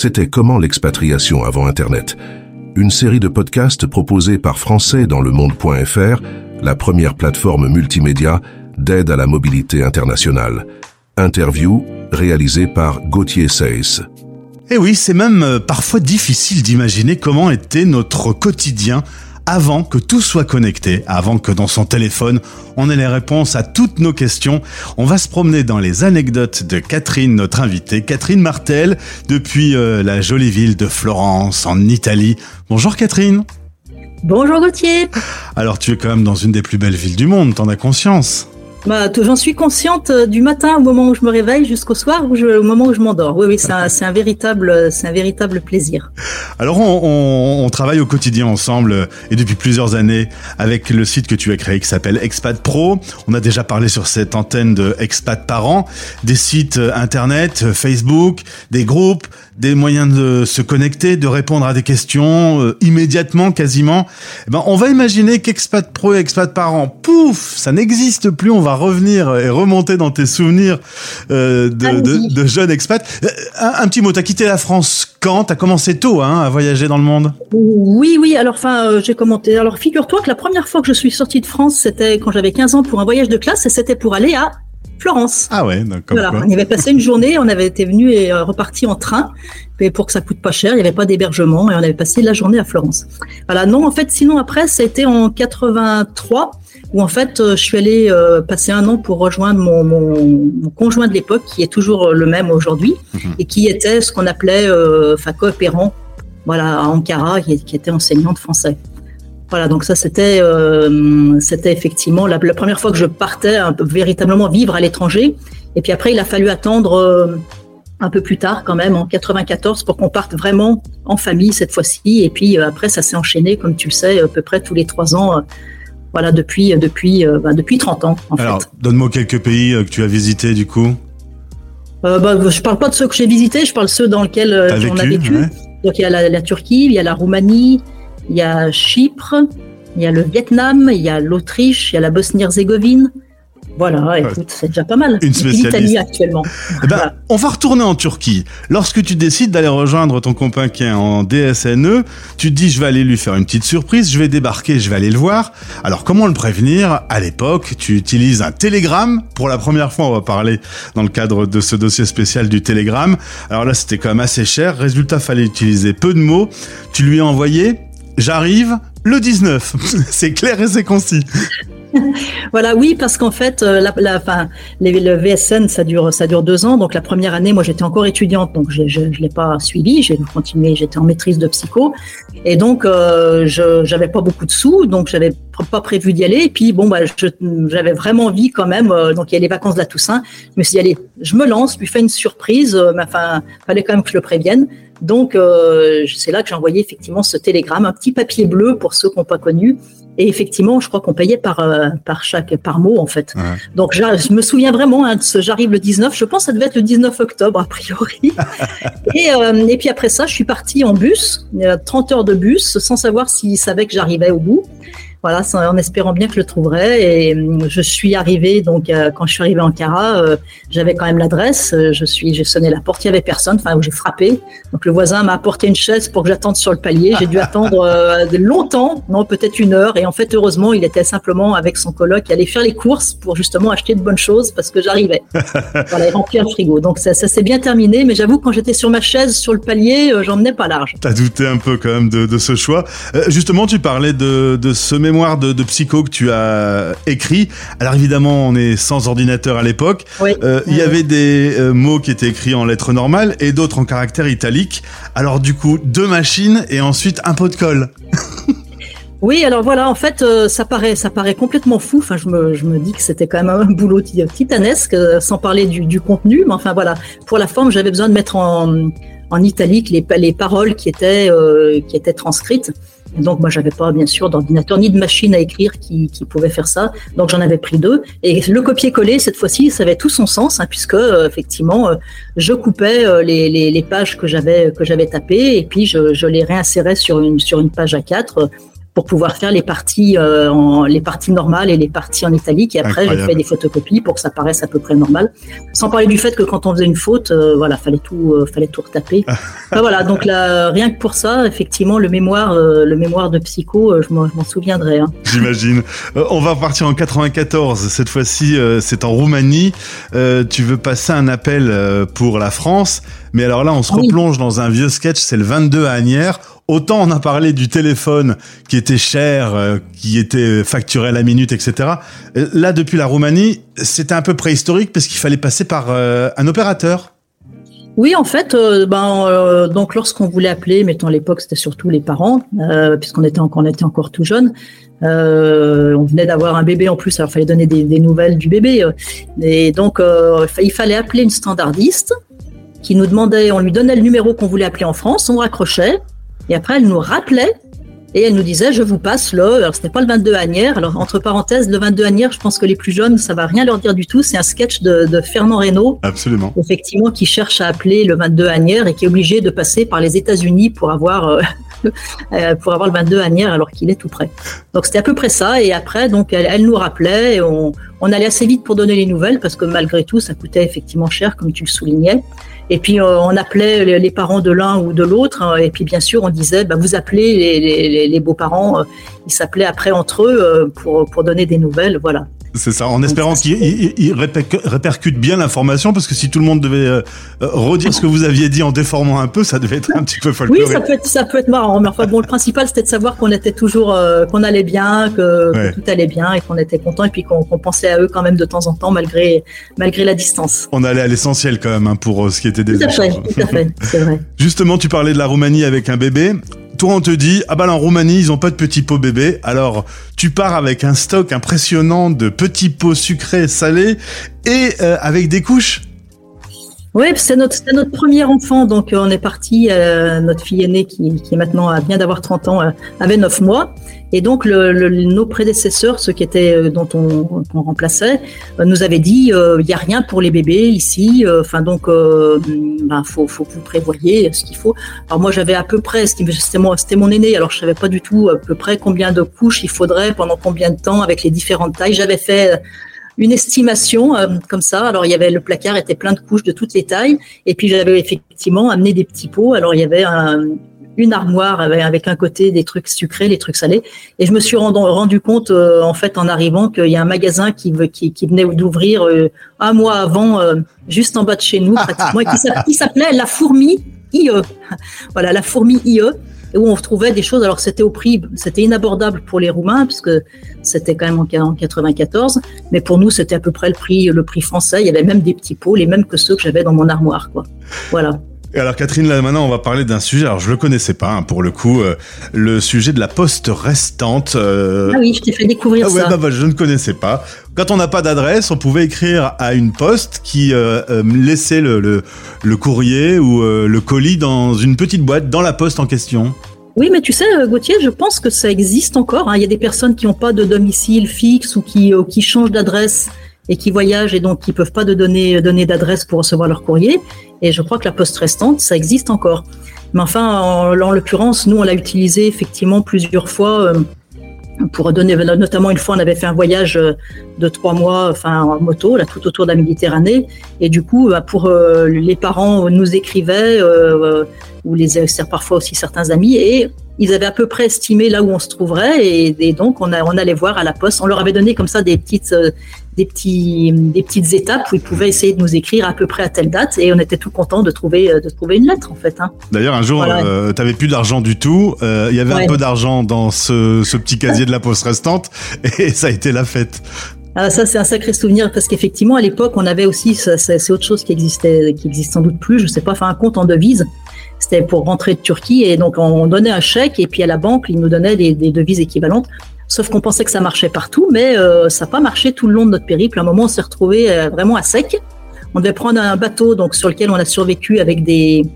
c'était Comment l'expatriation avant Internet Une série de podcasts proposés par Français dans le monde.fr, la première plateforme multimédia d'aide à la mobilité internationale. Interview réalisée par Gauthier Seyss. Et oui, c'est même euh, parfois difficile d'imaginer comment était notre quotidien avant que tout soit connecté, avant que dans son téléphone, on ait les réponses à toutes nos questions. On va se promener dans les anecdotes de Catherine, notre invitée, Catherine Martel, depuis euh, la jolie ville de Florence, en Italie. Bonjour Catherine. Bonjour Gauthier. Alors tu es quand même dans une des plus belles villes du monde, t'en as conscience bah, j'en suis consciente euh, du matin au moment où je me réveille jusqu'au soir au moment où je m'endors. Oui, oui, c'est un, véritable, c'est un véritable plaisir. Alors, on, on, on, travaille au quotidien ensemble euh, et depuis plusieurs années avec le site que tu as créé qui s'appelle Expat Pro. On a déjà parlé sur cette antenne de Expat Parents, des sites euh, internet, Facebook, des groupes, des moyens de se connecter, de répondre à des questions euh, immédiatement, quasiment. Eh ben, on va imaginer qu'Expat Pro et Expat Parents, pouf, ça n'existe plus. On va revenir et remonter dans tes souvenirs euh, de, de, de, jeunes expats. Euh, un, un, petit mot, t'as quitté la France quand? T'as commencé tôt hein, à voyager dans le monde? Oui, oui. Alors, enfin, euh, j'ai commenté. Alors, figure-toi que la première fois que je suis sortie de France, c'était quand j'avais 15 ans pour un voyage de classe et c'était pour aller à Florence. Ah ouais, d'accord. Voilà, on y avait passé une journée, on avait été venu et euh, reparti en train, mais pour que ça coûte pas cher, il n'y avait pas d'hébergement et on avait passé la journée à Florence. Voilà, non, en fait, sinon après, ça a été en 83 où en fait, euh, je suis allée euh, passer un an pour rejoindre mon, mon, mon conjoint de l'époque, qui est toujours le même aujourd'hui, mmh. et qui était ce qu'on appelait, enfin, coopérant, voilà, à Ankara, qui, qui était enseignant de français. Voilà, donc ça c'était euh, c'était effectivement la, la, première fois que je partais un peu, véritablement vivre à l'étranger. Et puis après, il a fallu attendre euh, un peu plus tard quand même, en 94, pour qu'on parte vraiment en famille cette fois-ci. Et puis euh, après, ça s'est enchaîné, comme tu le sais, à peu près tous les trois ans. Voilà, depuis depuis bah, depuis 30 ans. En Alors, donne-moi quelques pays que tu as visités du coup. Euh, bah, je parle pas de ceux que j'ai visités, je parle de ceux dans lesquels on a vécu. Ouais. Donc il y a la, la Turquie, il y a la Roumanie, il y a Chypre, il y a le Vietnam, il y a l'Autriche, il y a la Bosnie-Herzégovine. Voilà, écoute, c'est déjà pas mal. Une spécialiste. L'Italie actuellement. Eh ben, voilà. On va retourner en Turquie. Lorsque tu décides d'aller rejoindre ton copain qui est en DSNE, tu te dis je vais aller lui faire une petite surprise, je vais débarquer, je vais aller le voir. Alors comment le prévenir? À l'époque, tu utilises un télégramme. Pour la première fois, on va parler dans le cadre de ce dossier spécial du télégramme. Alors là, c'était quand même assez cher. Résultat, fallait utiliser peu de mots. Tu lui as envoyé J'arrive le 19. c'est clair et c'est concis. voilà, oui, parce qu'en fait, euh, la, le VSN, ça dure, ça dure deux ans. Donc la première année, moi, j'étais encore étudiante, donc je ne l'ai pas suivi. J'ai continué, j'étais en maîtrise de psycho, et donc euh, je j'avais pas beaucoup de sous, donc j'avais pas prévu d'y aller. Et puis bon, bah, j'avais vraiment envie quand même. Euh, donc il y a les vacances de la Toussaint. Je me suis dit allez, je me lance, lui fais une surprise. Euh, mais enfin, fallait quand même que je le prévienne. Donc euh, c'est là que j'ai envoyé effectivement ce télégramme, un petit papier bleu pour ceux qui n'ont pas connu. Et effectivement, je crois qu'on payait par euh, par chaque par mot en fait. Ouais. Donc je me souviens vraiment hein, de ce j'arrive le 19. Je pense que ça devait être le 19 octobre a priori. et, euh, et puis après ça, je suis partie en bus, 30 heures de bus, sans savoir s'il savait que j'arrivais au bout. Voilà, en espérant bien que je le trouverais. Et je suis arrivée, donc euh, quand je suis arrivée en Cara, euh, j'avais quand même l'adresse. Je suis, j'ai sonné la porte, il y avait personne. Enfin, j'ai frappé. Donc le voisin m'a apporté une chaise pour que j'attende sur le palier. J'ai dû attendre euh, longtemps, non peut-être une heure. Et en fait, heureusement, il était simplement avec son coloc, il allait faire les courses pour justement acheter de bonnes choses parce que j'arrivais. voilà, et remplir le frigo. Donc ça, ça s'est bien terminé. Mais j'avoue, quand j'étais sur ma chaise, sur le palier, j'en menais pas large. T'as douté un peu quand même de, de ce choix. justement, tu parlais de, de ce mémoire de, de, psycho que tu as écrit. Alors évidemment, on est sans ordinateur à l'époque. Oui. Euh, il y avait des euh, mots qui étaient écrits en lettres normales et d'autres en caractère italique. Alors du coup, deux machines et ensuite un pot de colle. Oui, alors voilà, en fait, euh, ça paraît, ça paraît complètement fou. Enfin, je me, je me dis que c'était quand même un boulot titanesque, euh, sans parler du, du, contenu. Mais enfin, voilà, pour la forme, j'avais besoin de mettre en, en italique les, les paroles qui étaient, euh, qui étaient transcrites. Donc, moi, j'avais pas, bien sûr, d'ordinateur ni de machine à écrire qui, qui pouvait faire ça. Donc, j'en avais pris deux. Et le copier-coller, cette fois-ci, ça avait tout son sens, hein, puisque, euh, effectivement, euh, je coupais euh, les, les, les, pages que j'avais, que j'avais tapées et puis je, je les réinsérais sur une, sur une page à quatre pour pouvoir faire les parties, euh, en, les parties normales et les parties en italique. Et après, j'ai fait des photocopies pour que ça paraisse à peu près normal. Sans parler du fait que quand on faisait une faute, euh, voilà, fallait tout, euh, fallait tout retaper. voilà, donc là, rien que pour ça, effectivement, le mémoire, le mémoire de psycho, je m'en souviendrai. Hein. J'imagine. on va partir en 94. Cette fois-ci, c'est en Roumanie. tu veux passer un appel pour la France, mais alors là, on se replonge dans un vieux sketch. C'est le 22 à Agnières Autant on a parlé du téléphone qui était cher, euh, qui était facturé à la minute, etc. Euh, là, depuis la Roumanie, c'était un peu préhistorique parce qu'il fallait passer par euh, un opérateur. Oui, en fait, ben, donc lorsqu'on voulait appeler, mettons à l'époque, c'était surtout les parents, puisqu'on était, encore, tout jeune. on venait d'avoir un bébé en plus, alors il fallait donner des, des, nouvelles du bébé. et donc, il fallait appeler une standardiste qui nous demandait, on lui donnait le numéro qu'on voulait appeler en France, on raccrochait, et après, elle nous rappelait et elle nous disait, je vous passe le, alors ce n'est pas le 22 Agnières, alors entre parenthèses, le 22 Agnières, je pense que les plus jeunes, ça va rien leur dire du tout, c'est un sketch de, Fernand Reynaud. Absolument. Effectivement, qui cherche à appeler le 22 Agnières et qui est obligé de passer par les États-Unis pour avoir, euh, euh, pour avoir le 22 Agnières alors qu'il est tout près. Donc c'était à peu près ça, et après, donc elle, elle nous rappelait, et on, on allait assez vite pour donner les nouvelles, parce que malgré tout, ça coûtait effectivement cher, comme tu le soulignais. Et puis euh, on appelait les, parents de l'un ou de l'autre. Hein, et puis bien sûr, on disait, bah, vous appelez les, les beaux-parents. Euh, ils s'appelaient après entre eux euh, pour, pour donner des nouvelles. Voilà. C'est ça, en espérant qu'il répercute bien l'information, parce que si tout le monde devait euh, redire ce que vous aviez dit en déformant un peu, ça devait être un petit peu folklorique. Oui, ça peut être, ça peut être marrant, mais enfin bon, le principal c'était de savoir qu'on était toujours, euh, qu'on allait bien, que, tout allait bien et qu'on était content et puis qu'on pensait à eux quand même de temps en temps malgré, malgré la distance. On allait à l'essentiel quand même hein, pour euh, ce qui était des Tout à fait, tout à fait, c'est vrai. Justement, tu parlais de la Roumanie avec un bébé toi on te dit ah bah en Roumanie ils ont pas de petits pots bébés. Alors tu pars avec un stock impressionnant de petits pots sucrés salés et euh, avec des couches oui, c'est notre, notre premier enfant, donc euh, on est parti. Euh, notre fille aînée, qui, qui maintenant vient d'avoir 30 ans, euh, avait 9 mois. Et donc le, nos prédécesseurs, ceux qui étaient dont on, on remplaçait, nous avaient dit il n'y a rien pour les bébés ici. Enfin donc, ben, faut, faut que vous prévoyez ce qu'il faut. Alors moi j'avais à peu près, c'était mon, c'était mon aîné, alors je savais pas du tout à peu près combien de couches il faudrait pendant combien de temps avec les différentes tailles. J'avais fait une estimation euh, comme ça. Alors il y avait le placard était plein de couches de toutes les tailles, et puis j'avais effectivement amené des petits pots. Alors il y avait une armoire avec, un côté des trucs sucrés, les trucs salés. Et je me suis rendu, compte, euh, en fait, en arrivant, qu'il y a un magasin qui, venait d'ouvrir euh, un mois avant, juste en bas de chez nous, pratiquement, qui s'appelait La Fourmi IE. Voilà, La Fourmi IE où on retrouvait des choses. Alors c'était au prix, c'était inabordable pour les Roumains puisque c'était quand même en 94, mais pour nous c'était à peu près le prix, le prix français. Il y avait même des petits pots, les mêmes que ceux que j'avais dans mon armoire, quoi. Voilà. Et alors Catherine, là maintenant on va parler d'un sujet, alors je le connaissais pas hein, pour le coup, euh, le sujet de la poste restante. Euh, ah oui, je t'ai fait découvrir ah ça. Bah, bah, je ne connaissais pas. Quand on n'a pas d'adresse, on pouvait écrire à une poste qui euh, laissait le, le, le, courrier ou le colis dans une petite boîte dans la poste en question. Oui, mais tu sais, Gauthier, je pense que ça existe encore. Hein. Il y a des personnes qui n'ont pas de domicile fixe ou qui, qui changent d'adresse et qui voyagent et donc qui peuvent pas de donner, donner d'adresse pour recevoir leur courrier. Et je crois que la poste restante, ça existe encore. Mais enfin, en, l'occurrence, nous, on l'a utilisé effectivement plusieurs fois euh, pour donner, notamment une fois, on avait fait un voyage euh, de trois mois, enfin en moto, là, tout autour de la Méditerranée. Et du coup, bah, pour euh, les parents nous écrivaient, ou les parfois aussi certains amis, et ils avaient à peu près estimé là où on se trouverait, et, donc on, a, on allait voir à la poste. On leur avait donné comme ça des petites, des, petits, des petites étapes où ils pouvaient essayer de nous écrire à peu près à telle date et on était tout content de trouver, euh, de trouver une lettre en fait. Hein. D'ailleurs, un jour, euh, tu n'avais plus d'argent du tout. Euh, il y avait un peu d'argent dans ce, ce, petit casier de la poste restante et ça a été la fête. Ah, ça, c'est un sacré souvenir parce qu'effectivement, à l'époque, on avait aussi, c'est autre chose qui existait, qui existe sans doute plus, je sais pas, enfin, un compte en devise. C'était pour rentrer de Turquie et donc on donnait un chèque et puis à la banque, ils nous donnaient des, devises équivalentes. Sauf qu'on pensait que ça marchait partout, mais euh, ça n'a pas marché tout le long de notre périple. À un moment, on s'est retrouvé euh, vraiment à sec. On devait prendre un bateau donc sur lequel on a survécu avec des,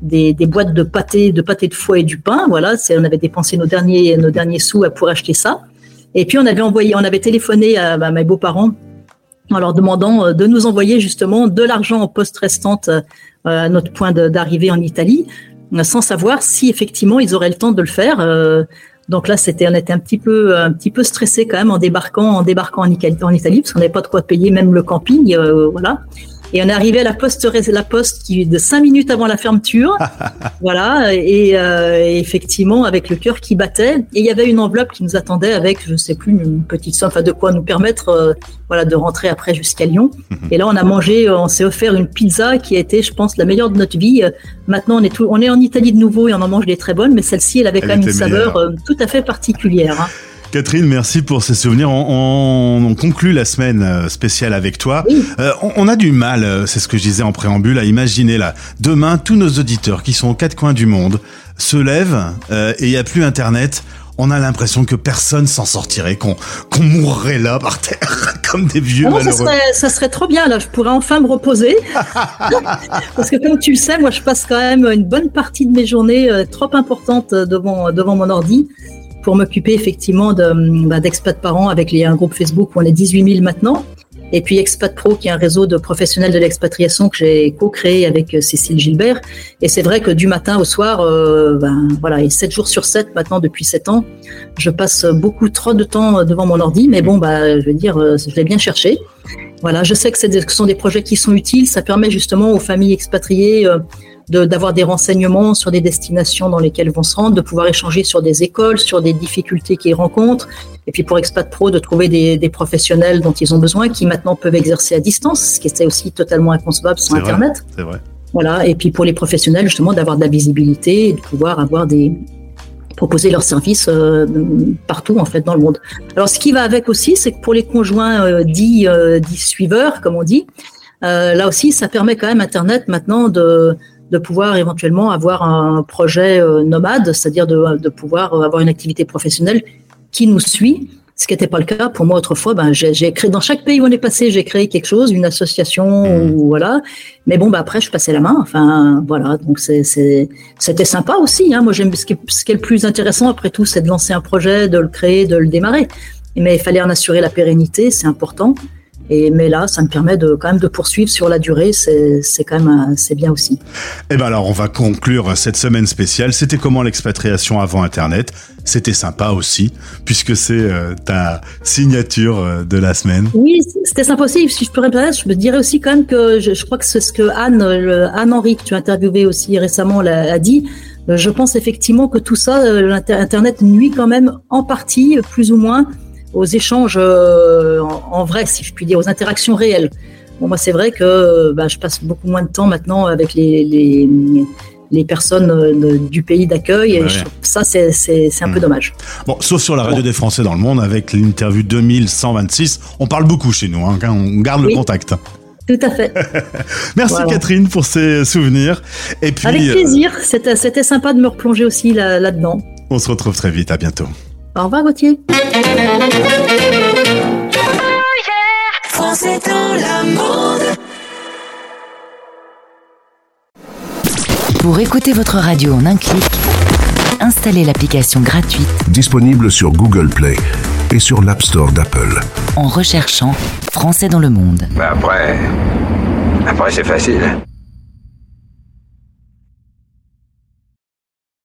des, boîtes de pâté, de pâté de foie et du pain. Voilà, on avait dépensé nos derniers, nos derniers sous pour acheter ça. Et puis on avait envoyé, on avait téléphoné à mes beaux-parents en leur demandant euh, de nous envoyer justement de l'argent en poste restante à notre point d'arrivée en Italie sans savoir si effectivement ils auraient le temps de le faire. Euh, Donc là, c'était, on était un petit peu, un petit peu stressé quand même en débarquant, en débarquant en Italie, parce qu'on n'avait pas de quoi payer même le camping, euh, voilà. Et on est arrivé à la poste, la poste qui de cinq minutes avant la fermeture, voilà. Et, euh, effectivement, avec le cœur qui battait, et il y avait une enveloppe qui nous attendait avec, je sais plus, une petite somme, enfin de quoi nous permettre, euh, voilà, de rentrer après jusqu'à Lyon. Et là, on a mangé, on s'est offert une pizza qui a été, je pense, la meilleure de notre vie. Maintenant, on est tout, on est en Italie de nouveau et on en mange des très bonnes, mais celle-ci, elle avait quand même une saveur euh, tout à fait particulière. Hein. Catherine, merci pour ces souvenirs. On, conclut la semaine euh, spéciale avec toi. Euh, on, a du mal, euh, c'est ce que je disais en préambule, à imaginer là. Demain, tous nos auditeurs qui sont aux quatre coins du monde se lèvent et il n'y a plus Internet. On a l'impression que personne s'en sortirait, qu'on mourrait là par terre comme des vieux ah malheureux. Ça serait, trop bien là. Je pourrais enfin me reposer parce que comme tu le sais, moi je passe quand même une bonne partie de mes journées trop importantes devant devant mon ordi pour m'occuper effectivement d'expat parents avec un groupe Facebook où on est 18 000 maintenant. Et puis Expat Pro, qui est un réseau de professionnels de l'expatriation que j'ai co-créé avec euh, Cécile Gilbert. Et c'est vrai que du matin au soir, euh, ben, voilà, et 7 jours sur 7 maintenant depuis 7 ans, je passe beaucoup trop de temps devant mon ordi. Mais bon, bah, je veux dire, euh, je l'ai bien cherché. Voilà, je sais que, ce sont des projets qui sont utiles. Ça permet justement aux familles expatriées d'avoir des renseignements sur des destinations dans lesquelles vont se rendre, de pouvoir échanger sur des écoles, sur des difficultés qu'ils rencontrent, et puis pour Expat Pro, de trouver des, des, professionnels dont ils ont besoin, qui maintenant peuvent exercer à distance, ce qui était aussi totalement inconcevable sur Internet. C'est vrai. Voilà, et puis pour les professionnels, justement, d'avoir de la visibilité et de pouvoir avoir des proposer leurs services euh, partout en fait dans le monde. Alors ce qui va avec aussi, c'est que pour les conjoints euh, dits, euh, dits suiveurs, comme on dit, là aussi, ça permet quand même Internet maintenant de de pouvoir éventuellement avoir un projet nomade, c'est-à-dire de, de, pouvoir avoir une activité professionnelle qui nous suit, ce qui n'était pas le cas pour moi autrefois. Ben, j'ai créé dans chaque pays où on est passé, j'ai créé quelque chose, une association mmh. ou voilà. Mais bon, ben après, je passais la main. Enfin, voilà. Donc c'était sympa aussi. Hein. Moi, j'aime ce, qui, ce qui est le plus intéressant après tout, c'est de lancer un projet, de le créer, de le démarrer. Mais il fallait en assurer la pérennité, c'est important. Et, mais là, ça me permet de quand même de poursuivre sur la durée. C'est quand même c'est bien aussi. Et eh ben alors, on va conclure cette semaine spéciale. C'était comment l'expatriation avant Internet? C'était sympa aussi, puisque c'est euh, ta signature euh, de la semaine. Oui, c'était sympa aussi. Si je peux répondre, je me dirais aussi quand même que je, crois que c'est ce que Anne, Anne Henry, que tu as interviewé aussi récemment, a, a dit. Je pense effectivement que tout ça, euh, l'Internet nuit quand même en partie, plus ou moins, aux échanges euh, en, vrai, si je puis dire, aux interactions réelles. Bon, moi, c'est vrai que bah, je passe beaucoup moins de temps maintenant avec les, les, les personnes euh, du pays d'accueil. et ça, c'est, c'est, c'est un peu hmm. dommage. Bon, sauf sur la radio des Français dans le monde, avec l'interview 2126, on parle beaucoup chez nous, hein, on garde le contact. Tout à fait. Merci Catherine pour ces souvenirs. Et puis, Avec euh, plaisir, c'était, c'était sympa de me replonger aussi là, là-dedans. On se retrouve très vite, à bientôt. Au revoir Gauthier. Pour écouter votre radio en un clic, installez l'application gratuite disponible sur Google Play et sur l'App Store d'Apple. En recherchant Français dans le monde. Bah après, après c'est facile.